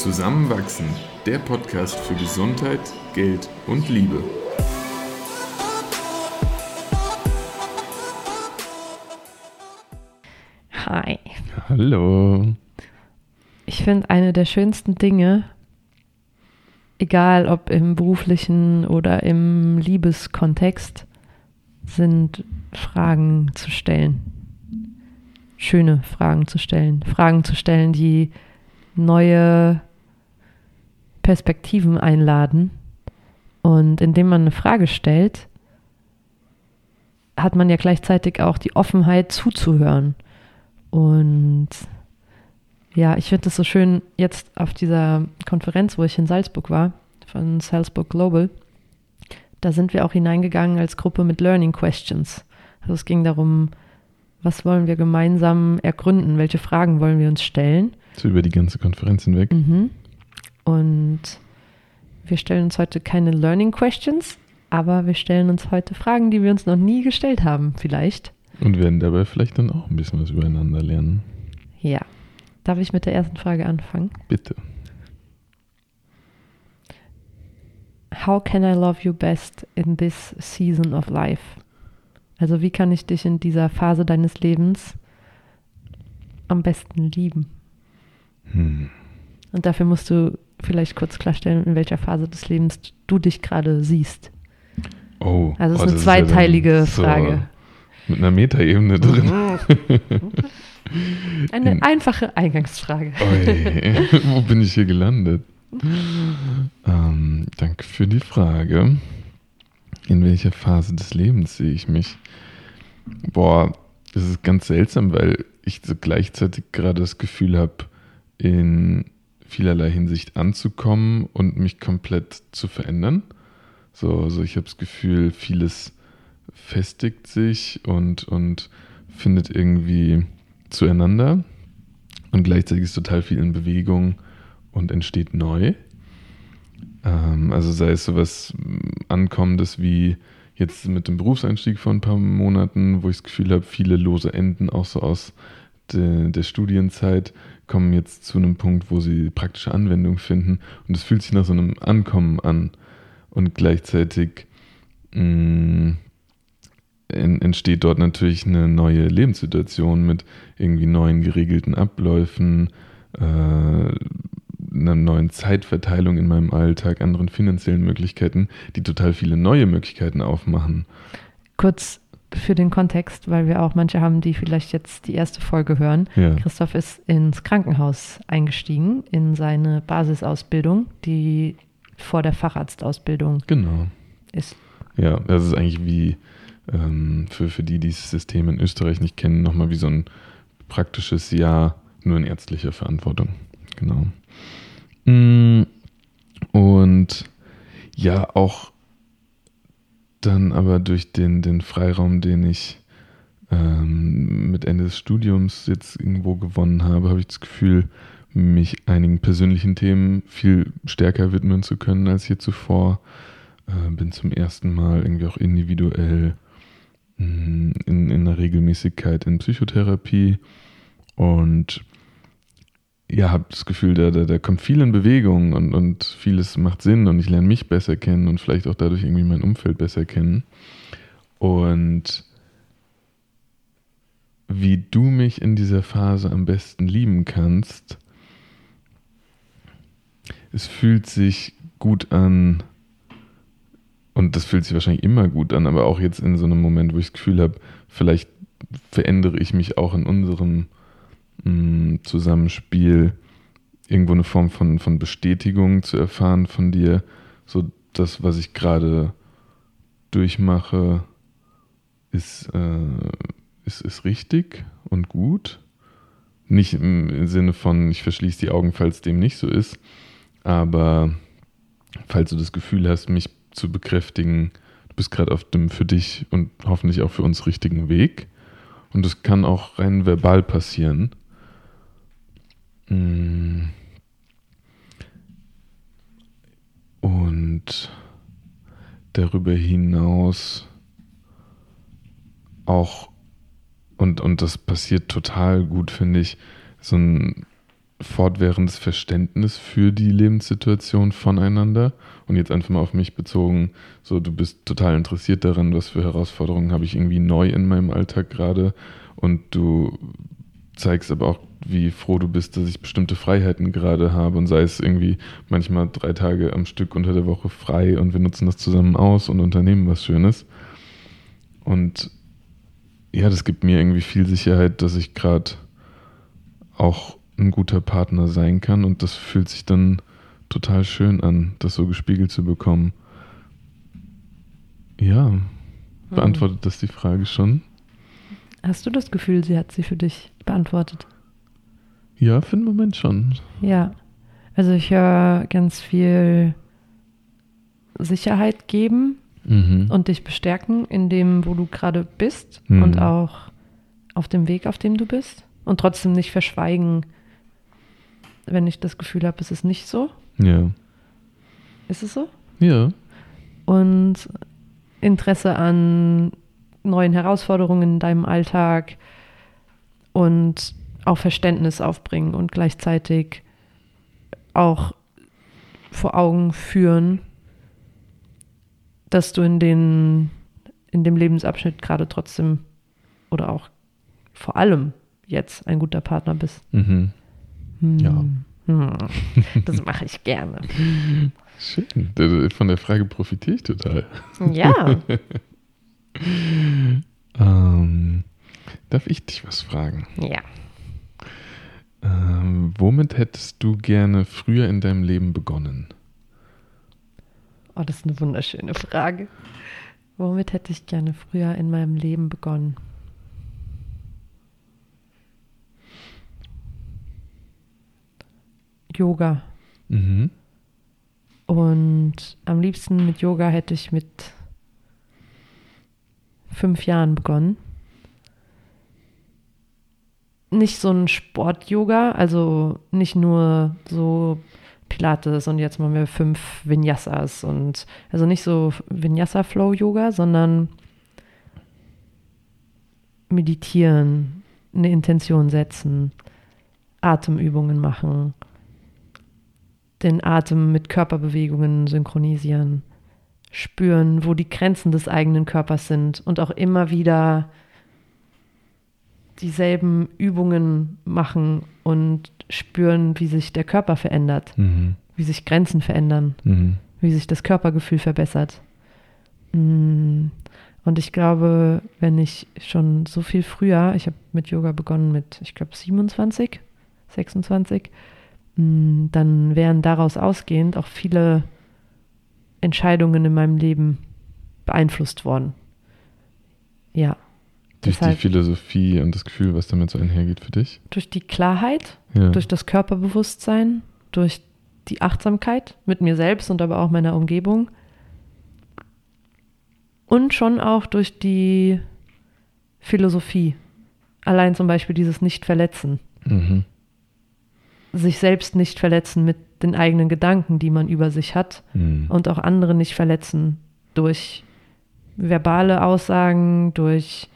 Zusammenwachsen, der Podcast für Gesundheit, Geld und Liebe. Hi. Hallo. Ich finde, eine der schönsten Dinge, egal ob im beruflichen oder im Liebeskontext, sind Fragen zu stellen. Schöne Fragen zu stellen. Fragen zu stellen, die neue Perspektiven einladen. Und indem man eine Frage stellt, hat man ja gleichzeitig auch die Offenheit zuzuhören. Und ja, ich finde es so schön, jetzt auf dieser Konferenz, wo ich in Salzburg war, von Salzburg Global, da sind wir auch hineingegangen als Gruppe mit Learning Questions. Also es ging darum, was wollen wir gemeinsam ergründen, welche Fragen wollen wir uns stellen. So über die ganze Konferenz hinweg. Mhm. Und wir stellen uns heute keine Learning Questions, aber wir stellen uns heute Fragen, die wir uns noch nie gestellt haben, vielleicht. Und werden dabei vielleicht dann auch ein bisschen was übereinander lernen. Ja. Darf ich mit der ersten Frage anfangen? Bitte. How can I love you best in this season of life? Also wie kann ich dich in dieser Phase deines Lebens am besten lieben? Hm. Und dafür musst du vielleicht kurz klarstellen, in welcher Phase des Lebens du dich gerade siehst. Oh, Also es oh, ist eine das ja zweiteilige so Frage. Mit einer Metaebene drin. Eine In- einfache Eingangsfrage. Oi, wo bin ich hier gelandet? Ähm, danke für die Frage. In welcher Phase des Lebens sehe ich mich? Boah, das ist ganz seltsam, weil ich so gleichzeitig gerade das Gefühl habe, in vielerlei Hinsicht anzukommen und mich komplett zu verändern. So, also ich habe das Gefühl, vieles festigt sich und, und findet irgendwie zueinander. Und gleichzeitig ist total viel in Bewegung und entsteht neu. Ähm, also sei es sowas mm, Ankommendes wie jetzt mit dem Berufseinstieg vor ein paar Monaten, wo ich das Gefühl habe, viele lose Enden auch so aus de, der Studienzeit kommen jetzt zu einem Punkt, wo sie praktische Anwendung finden. Und es fühlt sich nach so einem Ankommen an. Und gleichzeitig mh, en- entsteht dort natürlich eine neue Lebenssituation mit irgendwie neuen geregelten Abläufen, äh, einer neuen Zeitverteilung in meinem Alltag, anderen finanziellen Möglichkeiten, die total viele neue Möglichkeiten aufmachen. Kurz für den Kontext, weil wir auch manche haben, die vielleicht jetzt die erste Folge hören. Ja, Christoph ist ins Krankenhaus eingestiegen, in seine Basisausbildung, die vor der Facharztausbildung genau. ist. Ja, das ist eigentlich wie ähm, für, für die, die das System in Österreich nicht kennen, nochmal wie so ein praktisches Jahr nur in ärztlicher Verantwortung. Genau. Mm, Und ja, auch dann aber durch den, den Freiraum, den ich ähm, mit Ende des Studiums jetzt irgendwo gewonnen habe, habe ich das Gefühl, mich einigen persönlichen Themen viel stärker widmen zu können als je zuvor. Äh, bin zum ersten Mal irgendwie auch individuell mh, in, in einer Regelmäßigkeit in Psychotherapie und ja, habe das Gefühl, da, da, da kommt viel in Bewegung und, und vieles macht Sinn und ich lerne mich besser kennen und vielleicht auch dadurch irgendwie mein Umfeld besser kennen. Und wie du mich in dieser Phase am besten lieben kannst, es fühlt sich gut an, und das fühlt sich wahrscheinlich immer gut an, aber auch jetzt in so einem Moment, wo ich das Gefühl habe, vielleicht verändere ich mich auch in unserem mh, Zusammenspiel, irgendwo eine Form von, von Bestätigung zu erfahren von dir, so das, was ich gerade durchmache, ist, äh, ist, ist richtig und gut. Nicht im Sinne von, ich verschließe die Augen, falls dem nicht so ist, aber falls du das Gefühl hast, mich zu bekräftigen, du bist gerade auf dem für dich und hoffentlich auch für uns richtigen Weg. Und das kann auch rein verbal passieren. Mm. Und darüber hinaus auch, und, und das passiert total gut, finde ich, so ein fortwährendes Verständnis für die Lebenssituation voneinander. Und jetzt einfach mal auf mich bezogen, so du bist total interessiert daran, was für Herausforderungen habe ich irgendwie neu in meinem Alltag gerade. Und du zeigst aber auch, wie froh du bist, dass ich bestimmte Freiheiten gerade habe. Und sei es irgendwie manchmal drei Tage am Stück unter der Woche frei und wir nutzen das zusammen aus und unternehmen was Schönes. Und ja, das gibt mir irgendwie viel Sicherheit, dass ich gerade auch ein guter Partner sein kann und das fühlt sich dann total schön an, das so gespiegelt zu bekommen. Ja, hm. beantwortet das die Frage schon? Hast du das Gefühl, sie hat sie für dich beantwortet? Ja, für den Moment schon. Ja, also ich höre ganz viel Sicherheit geben mhm. und dich bestärken in dem, wo du gerade bist mhm. und auch auf dem Weg, auf dem du bist und trotzdem nicht verschweigen, wenn ich das Gefühl habe, es ist nicht so. Ja. Ist es so? Ja. Und Interesse an neuen Herausforderungen in deinem Alltag und auch Verständnis aufbringen und gleichzeitig auch vor Augen führen, dass du in, den, in dem Lebensabschnitt gerade trotzdem oder auch vor allem jetzt ein guter Partner bist. Mhm. Hm. Ja. Hm. Das mache ich gerne. Schön. Von der Frage profitiere ich total. Ja. ähm, darf ich dich was fragen? Ja. Ähm, womit hättest du gerne früher in deinem Leben begonnen? Oh, das ist eine wunderschöne Frage. Womit hätte ich gerne früher in meinem Leben begonnen? Yoga. Mhm. Und am liebsten mit Yoga hätte ich mit fünf Jahren begonnen. Nicht so ein Sport-Yoga, also nicht nur so Pilates und jetzt machen wir fünf Vinyasas und also nicht so Vinyasa-Flow-Yoga, sondern meditieren, eine Intention setzen, Atemübungen machen, den Atem mit Körperbewegungen synchronisieren, spüren, wo die Grenzen des eigenen Körpers sind und auch immer wieder dieselben Übungen machen und spüren, wie sich der Körper verändert, mhm. wie sich Grenzen verändern, mhm. wie sich das Körpergefühl verbessert. Mm. Und ich glaube, wenn ich schon so viel früher, ich habe mit Yoga begonnen mit, ich glaube, 27, 26, mm, dann wären daraus ausgehend auch viele Entscheidungen in meinem Leben beeinflusst worden. Ja. Durch Deshalb, die Philosophie und das Gefühl, was damit so einhergeht für dich? Durch die Klarheit, ja. durch das Körperbewusstsein, durch die Achtsamkeit mit mir selbst und aber auch meiner Umgebung. Und schon auch durch die Philosophie. Allein zum Beispiel dieses Nicht-Verletzen. Mhm. Sich selbst nicht verletzen mit den eigenen Gedanken, die man über sich hat. Mhm. Und auch andere nicht verletzen durch verbale Aussagen, durch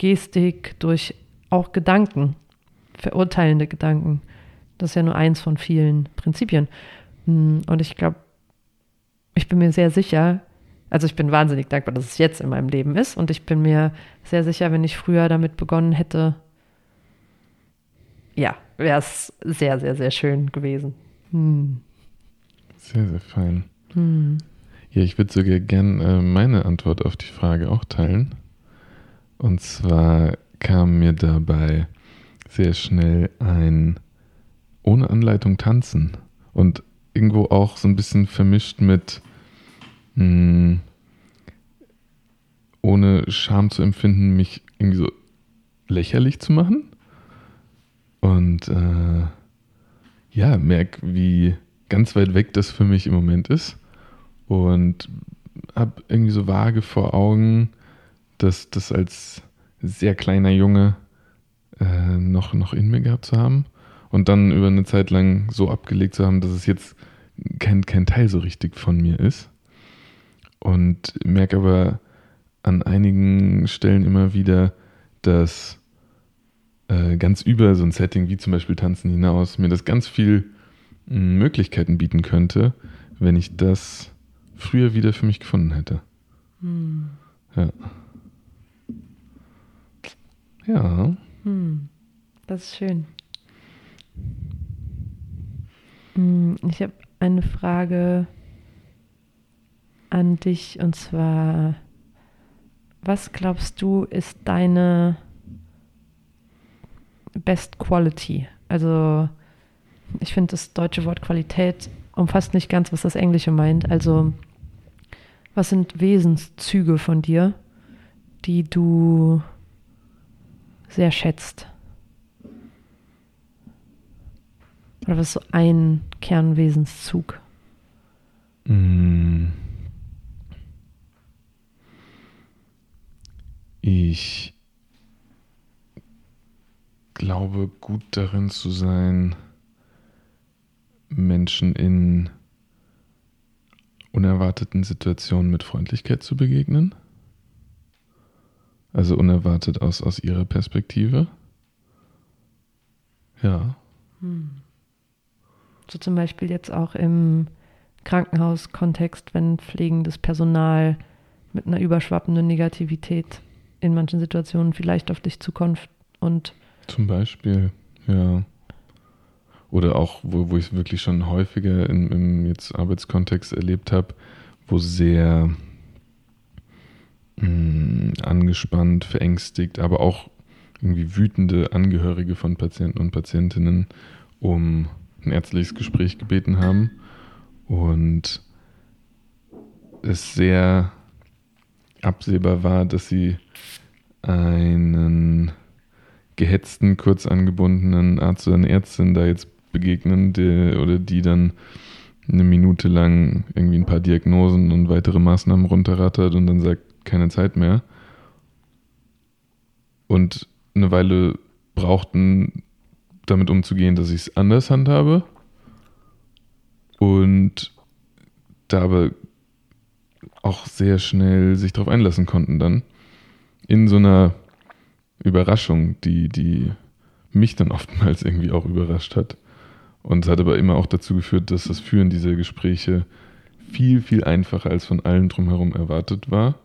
Gestik, durch auch Gedanken, verurteilende Gedanken. Das ist ja nur eins von vielen Prinzipien. Hm, und ich glaube, ich bin mir sehr sicher, also ich bin wahnsinnig dankbar, dass es jetzt in meinem Leben ist. Und ich bin mir sehr sicher, wenn ich früher damit begonnen hätte, ja, wäre es sehr, sehr, sehr schön gewesen. Hm. Sehr, sehr fein. Hm. Ja, ich würde sogar gern äh, meine Antwort auf die Frage auch teilen. Und zwar kam mir dabei sehr schnell ein ohne Anleitung tanzen und irgendwo auch so ein bisschen vermischt mit mh, hm, ohne Scham zu empfinden, mich irgendwie so lächerlich zu machen. Und äh, ja, merke, wie ganz weit weg das für mich im Moment ist. Und habe irgendwie so vage vor Augen, das, das als sehr kleiner Junge äh, noch, noch in mir gehabt zu haben und dann über eine Zeit lang so abgelegt zu haben, dass es jetzt kein, kein Teil so richtig von mir ist. Und merke aber an einigen Stellen immer wieder, dass äh, ganz über so ein Setting wie zum Beispiel Tanzen hinaus mir das ganz viel mh, Möglichkeiten bieten könnte, wenn ich das früher wieder für mich gefunden hätte. Hm. Ja. Ja. Hm. Das ist schön. Hm, Ich habe eine Frage an dich und zwar, was glaubst du ist deine Best Quality? Also ich finde das deutsche Wort Qualität umfasst nicht ganz, was das Englische meint. Also was sind Wesenszüge von dir, die du sehr schätzt? Oder was ist so ein Kernwesenszug? Mm. Ich glaube, gut darin zu sein, Menschen in unerwarteten Situationen mit Freundlichkeit zu begegnen. Also unerwartet aus, aus ihrer Perspektive. Ja. So zum Beispiel jetzt auch im Krankenhauskontext, wenn pflegendes Personal mit einer überschwappenden Negativität in manchen Situationen vielleicht auf dich zukommt und Zum Beispiel, ja. Oder auch, wo, wo ich es wirklich schon häufiger im, im jetzt Arbeitskontext erlebt habe, wo sehr angespannt, verängstigt, aber auch irgendwie wütende Angehörige von Patienten und Patientinnen um ein ärztliches Gespräch gebeten haben. Und es sehr absehbar war, dass sie einen gehetzten, kurz angebundenen Arzt oder eine Ärztin da jetzt begegnen, der, oder die dann eine Minute lang irgendwie ein paar Diagnosen und weitere Maßnahmen runterrattert und dann sagt, keine Zeit mehr. Und eine Weile brauchten, damit umzugehen, dass ich es anders handhabe. Und da aber auch sehr schnell sich darauf einlassen konnten dann. In so einer Überraschung, die, die mich dann oftmals irgendwie auch überrascht hat. Und es hat aber immer auch dazu geführt, dass das Führen dieser Gespräche viel, viel einfacher als von allen drumherum erwartet war,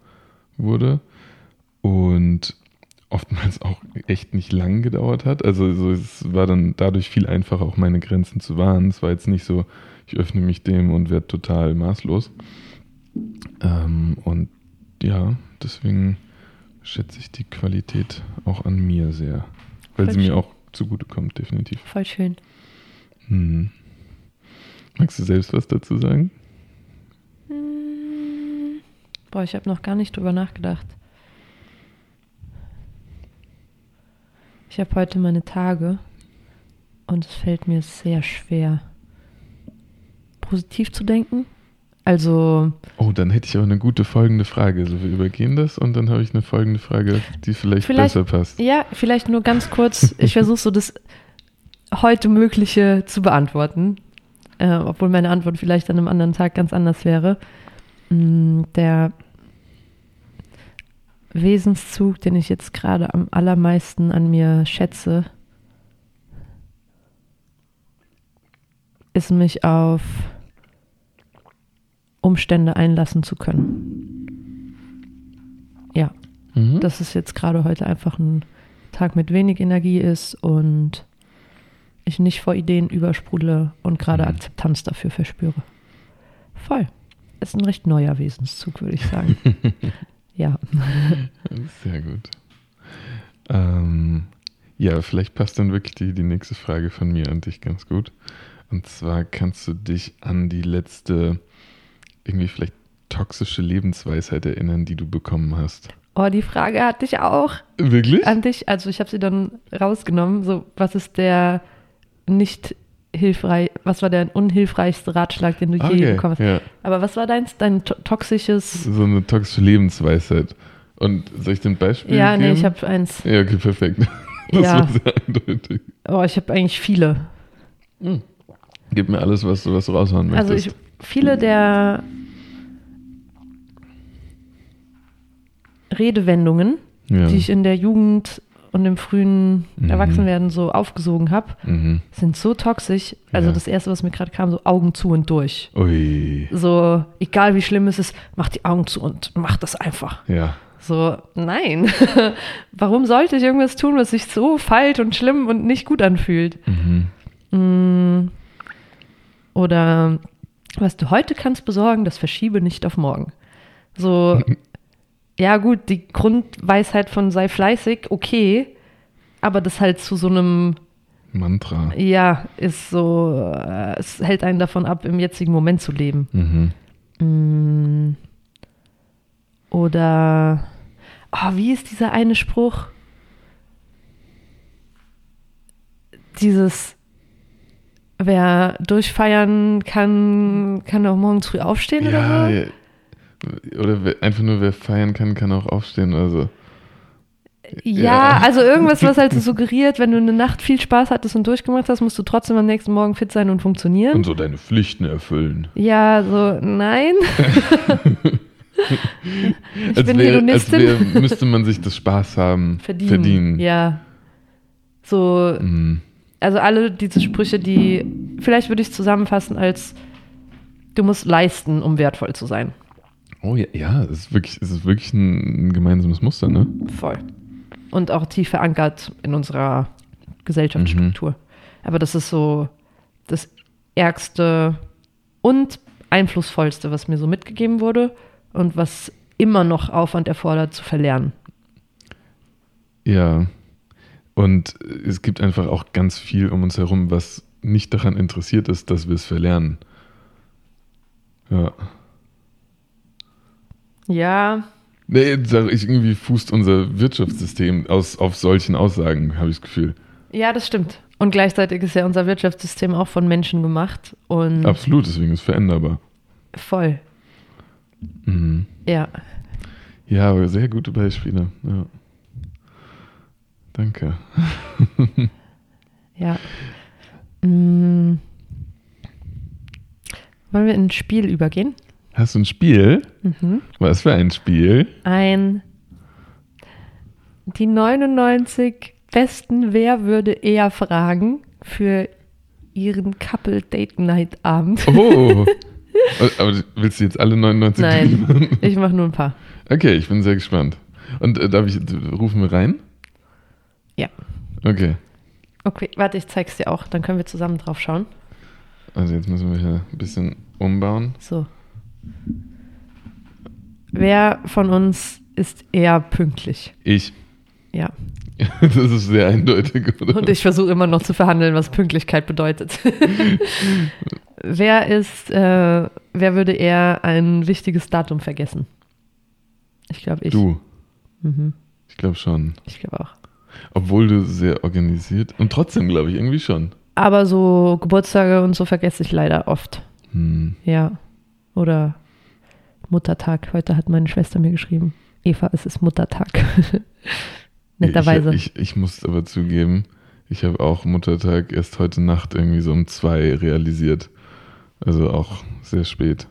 wurde. Und oftmals auch echt nicht lang gedauert hat. Also so, es war dann dadurch viel einfacher, auch meine Grenzen zu wahren. Es war jetzt nicht so, ich öffne mich dem und werde total maßlos. Ähm, und ja, deswegen schätze ich die Qualität auch an mir sehr. Weil Voll sie mir schön. auch zugutekommt, definitiv. voll schön. Hm. Magst du selbst was dazu sagen? Boah, ich habe noch gar nicht drüber nachgedacht. Ich habe heute meine Tage und es fällt mir sehr schwer, positiv zu denken. Also, Oh, dann hätte ich aber eine gute folgende Frage. Also wir übergehen das und dann habe ich eine folgende Frage, die vielleicht, Vielleicht- besser passt. ja, vielleicht nur ganz kurz. Ich versuche so das heute Mögliche zu beantworten, äh, obwohl meine Antwort vielleicht an einem anderen Tag ganz anders wäre. Mm, Der Wesenszug, den ich jetzt gerade am allermeisten an mir schätze, ist mich auf Umstände einlassen zu können. Ja, Mhm. dass es jetzt gerade heute einfach ein Tag mit wenig Energie ist und ich nicht vor Ideen übersprudle und gerade Mhm. Akzeptanz dafür verspüre. Voll. Ist ein recht neuer Wesenszug, würde ich sagen. ja. Sehr gut. Ähm, ja, vielleicht passt dann wirklich die, die nächste Frage von mir an dich ganz gut. Und zwar kannst du dich an die letzte, irgendwie vielleicht toxische Lebensweisheit erinnern, die du bekommen hast. Oh, die Frage hatte ich auch Wirklich? an dich. Also ich habe sie dann rausgenommen. So, was ist der nicht hilfreich, was war der unhilfreichste Ratschlag, den du je Okay, bekommen hast? ja. Aber was war deins, dein to toxisches? So eine toxische Lebensweisheit. Und soll ich dir ein Beispiel Ja, geben? nee, ich habe eins. Ja, okay, perfekt. Das Ja. war sehr eindeutig. Oh, ich habe eigentlich viele. Gib mir alles, was du was raushauen möchtest. Also ich, viele der Redewendungen, ja. die ich in der Jugend und im frühen Mhm. Erwachsenwerden so aufgesogen habe, Mhm. sind so toxisch. Also Ja. das erste, was mir gerade kam, so Augen zu und durch. Ui. So, egal wie schlimm es ist, mach die Augen zu und mach das einfach. Ja. So, nein. Warum sollte ich irgendwas tun, was sich so falsch und schlimm und nicht gut anfühlt? Mhm. Mm. Oder was du heute kannst besorgen, das verschiebe nicht auf morgen. So, ja gut, die Grundweisheit von sei fleißig, okay, aber das halt zu so einem, Mantra. ja, ist so, äh, es hält einen davon ab, im jetzigen Moment zu leben. Mhm. Mm. Oder, oh, wie ist dieser eine Spruch? Dieses, wer durchfeiern kann, kann auch morgens früh aufstehen Ja, oder so? Oder wer, einfach nur wer feiern kann, kann auch aufstehen. Also. Ja, Ja. also irgendwas, was halt so suggeriert, wenn du eine Nacht viel Spaß hattest und durchgemacht hast, musst du trotzdem am nächsten Morgen fit sein und funktionieren. Und so deine Pflichten erfüllen. Ja, so, nein. ich als bin wär, als Hedonistin. wär, müsste man sich das Spaß haben. verdienen. verdienen. Ja. So, Mhm. also alle diese Sprüche, die, vielleicht würde ich es zusammenfassen als, du musst leisten, um wertvoll zu sein. Oh ja, ja, es ist wirklich, es ist wirklich ein, ein gemeinsames Muster, ne? Voll. Und auch tief verankert in unserer Gesellschaftsstruktur. Aber das ist so das Ärgste und Einflussvollste, was mir so mitgegeben wurde und was immer noch Aufwand erfordert zu verlernen. Ja. Und es gibt einfach auch ganz viel um uns herum, was nicht daran interessiert ist, dass wir es verlernen. Ja. Ja, Nee, sag ich, irgendwie fußt unser Wirtschaftssystem aus, auf solchen Aussagen, habe ich das Gefühl. ja, das stimmt. Und gleichzeitig ist ja unser Wirtschaftssystem auch von Menschen gemacht und Absolut, deswegen ist es veränderbar. voll. Mhm. Ja. Ja, aber sehr gute Beispiele. Ja. Danke. Ja. Mm. Wollen wir in ein Spiel übergehen? Hast du ein Spiel? Mhm. Was für ein Spiel? Ein die 99 besten Wer würde eher fragen für ihren Couple Date Night Abend. Oh! aber willst du jetzt alle 99 Nein, machen? ich mache nur ein paar. Okay, ich bin sehr gespannt. Und äh, darf ich, rufen wir rein? Ja. Okay. Okay, warte, ich zeig's dir auch, dann können wir zusammen drauf schauen. Also jetzt müssen wir hier ein bisschen umbauen. So. Wer von uns ist eher pünktlich? Ich. Ja. Das ist sehr eindeutig, oder? Und ich versuche immer noch zu verhandeln, was Pünktlichkeit bedeutet. wer ist, äh, wer würde eher ein wichtiges Datum vergessen? Ich glaube ich. Du. Mhm. Ich glaube schon. Ich glaube auch. Obwohl du sehr organisiert. Und trotzdem glaube ich irgendwie schon. Aber so Geburtstage und so vergesse ich leider oft. Hm. Ja. Oder Muttertag. Heute hat meine Schwester mir geschrieben. Eva, es ist Muttertag. Netterweise. Ich, ich, ich muss aber zugeben, ich habe auch Muttertag erst heute Nacht irgendwie so um zwei realisiert. Also auch sehr spät.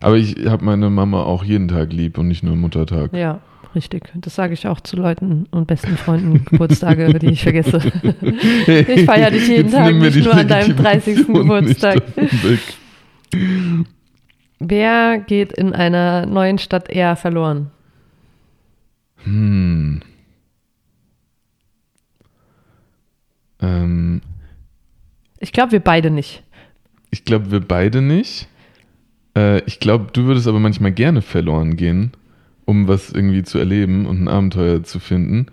Aber ich habe meine Mama auch jeden Tag lieb und nicht nur Muttertag. Ja, richtig. Das sage ich auch zu Leuten und besten Freunden Geburtstage, die ich vergesse. Ich feiere dich jeden Jetzt Tag, nicht nur an deinem 30. Legitimation nicht Geburtstag. Wer geht in einer neuen Stadt eher verloren? Hm. Ähm, Ich glaube, wir beide nicht. ich glaube, wir beide nicht. Äh, ich glaube, du würdest aber manchmal gerne verloren gehen, um was irgendwie zu erleben und ein Abenteuer zu finden.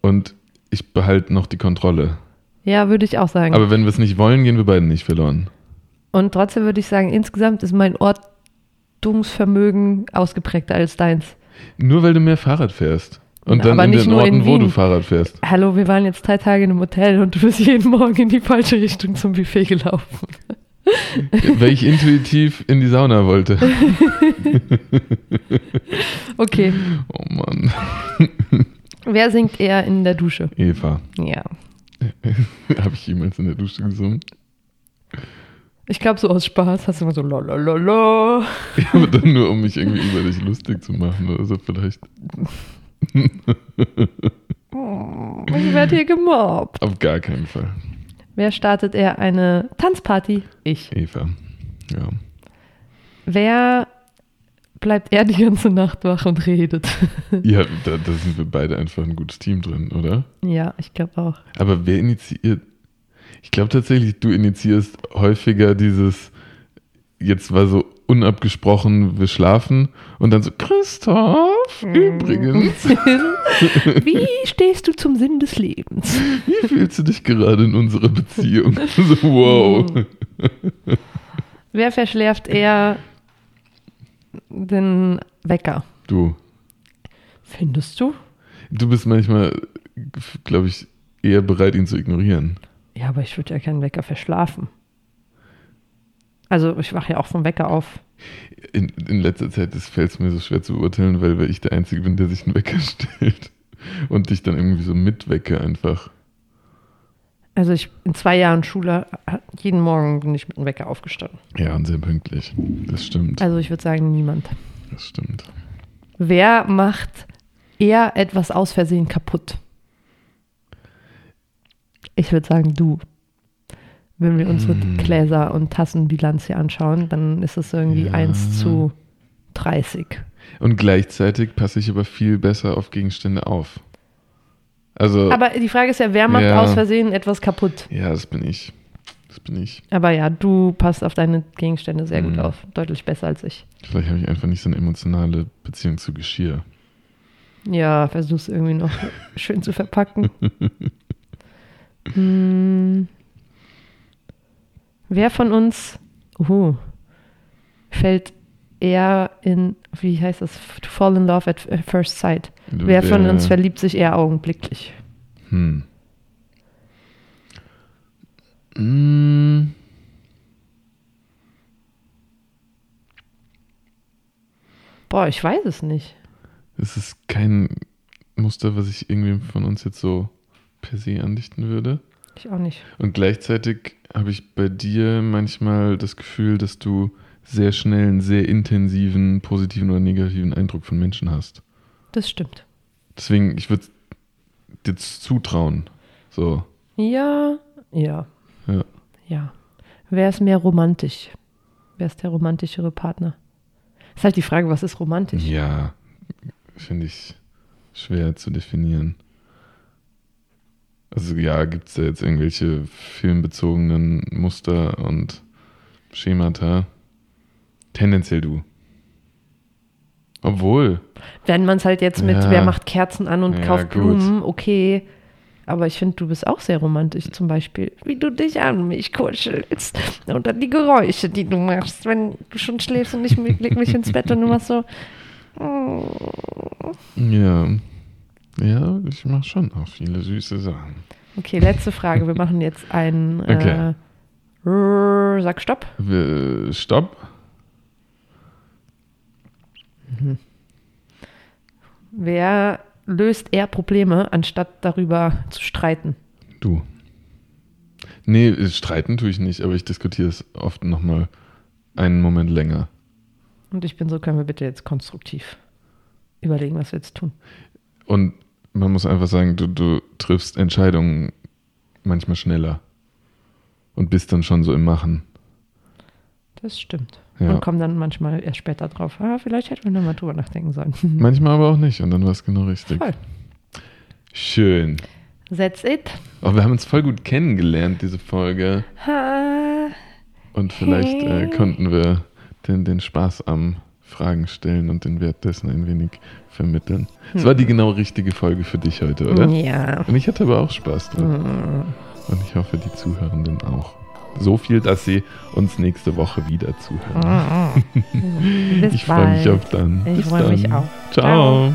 Und ich behalte noch die Kontrolle. Ja, würde ich auch sagen. Aber wenn wir es nicht wollen, gehen wir beide nicht verloren. Und trotzdem würde ich sagen, insgesamt ist mein Ortungsvermögen ausgeprägter als deins. Nur weil du mehr Fahrrad fährst. Und dann aber in nicht den nur in Orten, wo du Fahrrad fährst. Hallo, wir waren jetzt drei Tage in einem Hotel und du bist jeden Morgen in die falsche Richtung zum Buffet gelaufen. weil ich intuitiv in die Sauna wollte. Okay. Oh Mann. Wer singt eher in der Dusche? Eva. Ja. Habe ich jemals in der Dusche gesungen? Ich glaube, so aus Spaß hast du immer so lolololo. Ja, aber dann nur, um mich irgendwie über dich lustig zu machen oder so vielleicht. Ich werde hier gemobbt. Auf gar keinen Fall. Wer startet eher eine Tanzparty? Ich. Eva. Ja. Wer bleibt er die ganze Nacht wach und redet? Ja, da, da sind wir beide einfach ein gutes Team drin, oder? ja, ich glaube auch. Aber wer initiiert? Ich glaube tatsächlich, du initiierst häufiger dieses, jetzt war so unabgesprochen, wir schlafen und dann so, Christoph, übrigens, Wie stehst du zum Sinn des Lebens? wie fühlst du dich gerade in unserer Beziehung? So, wow. Wer verschläft eher den Wecker? Du, Findest du? du bist manchmal, glaube ich, eher bereit, ihn zu ignorieren. Ja, aber ich würde ja keinen Wecker verschlafen. Also ich wache ja auch vom Wecker auf. In, in letzter Zeit fällt es mir so schwer zu beurteilen, weil, weil ich der Einzige bin, der sich einen Wecker stellt und dich dann irgendwie so mitwecke einfach. Also ich in zwei Jahren Schule, jeden Morgen bin ich mit dem Wecker aufgestanden. Ja, und sehr pünktlich. Das stimmt. Also ich würde sagen, niemand. Das stimmt. Wer macht eher etwas aus Versehen kaputt? Ich würde sagen, du. Wenn wir unsere Hm. Gläser- und Tassenbilanz hier anschauen, dann ist es irgendwie Ja. 1 zu 30. Und gleichzeitig passe ich aber viel besser auf Gegenstände auf. Also, Aber die Frage ist ja, wer macht Ja. aus Versehen etwas kaputt? ja, das bin ich. Das bin ich. Aber ja, du passt auf deine Gegenstände sehr gut Mhm. auf. Deutlich besser als ich. Vielleicht habe ich einfach nicht so eine emotionale Beziehung zu Geschirr. Ja, versuch's irgendwie noch schön zu verpacken. hm. Wer von uns uh, fällt eher in, wie heißt das, to fall in love at first sight? Wer von uns verliebt sich eher augenblicklich? Hm. Mm. Boah, ich weiß es nicht. Es ist kein Muster, was ich irgendwie von uns jetzt so per se andichten würde. Ich auch nicht. Und gleichzeitig habe ich bei dir manchmal das Gefühl, dass du sehr schnell einen sehr intensiven, positiven oder negativen Eindruck von Menschen hast. Das stimmt. Deswegen, ich würde dir zutrauen. So. Ja, ja, Ja. ja. Wer ist mehr romantisch? Wer ist der romantischere Partner? Ist halt die Frage, was ist romantisch? Ja, finde ich schwer zu definieren. Also ja, gibt es da jetzt irgendwelche filmbezogenen Muster und Schemata? Tendenziell du. Obwohl, Wenn man es halt jetzt mit, Ja. wer macht Kerzen an und Ja, kauft gut. Blumen, okay. Aber ich finde, du bist auch sehr romantisch, zum Beispiel, wie du dich an mich kuschelst. Und dann die Geräusche, die du machst, wenn du schon schläfst und ich leg mich ins Bett und du machst so. Ja. Ja, ich mache schon auch viele süße Sachen. Okay, letzte Frage. Wir machen jetzt ein. Okay. Äh, sag Stopp. Stopp. Wer löst eher Probleme, anstatt darüber zu streiten? Du. Nee, streiten tue ich nicht, aber ich diskutiere es oft nochmal einen Moment länger. Und ich bin so, können wir bitte jetzt konstruktiv überlegen, was wir jetzt tun. Und man muss einfach sagen, du, du triffst Entscheidungen manchmal schneller und bist dann schon so im Machen. Das stimmt. Ja. Und kommen dann manchmal erst später drauf. Ah, vielleicht hätten wir nochmal drüber nachdenken sollen. Manchmal aber auch nicht und dann war es genau richtig. Voll. Schön. That's it. Oh, wir haben uns voll gut kennengelernt, diese Folge. Ha. Und vielleicht äh, Hey. konnten wir den, den Spaß am Fragen stellen und den Wert dessen ein wenig vermitteln. Es war die genau richtige Folge für dich heute, oder? Ja. Und ich hatte aber auch Spaß dran. Mm. Und ich hoffe, die Zuhörenden auch. So viel, dass sie uns nächste Woche wieder zuhören. Bis Ich freue mich auf dann. Ich freue mich auch. Ciao. Ciao.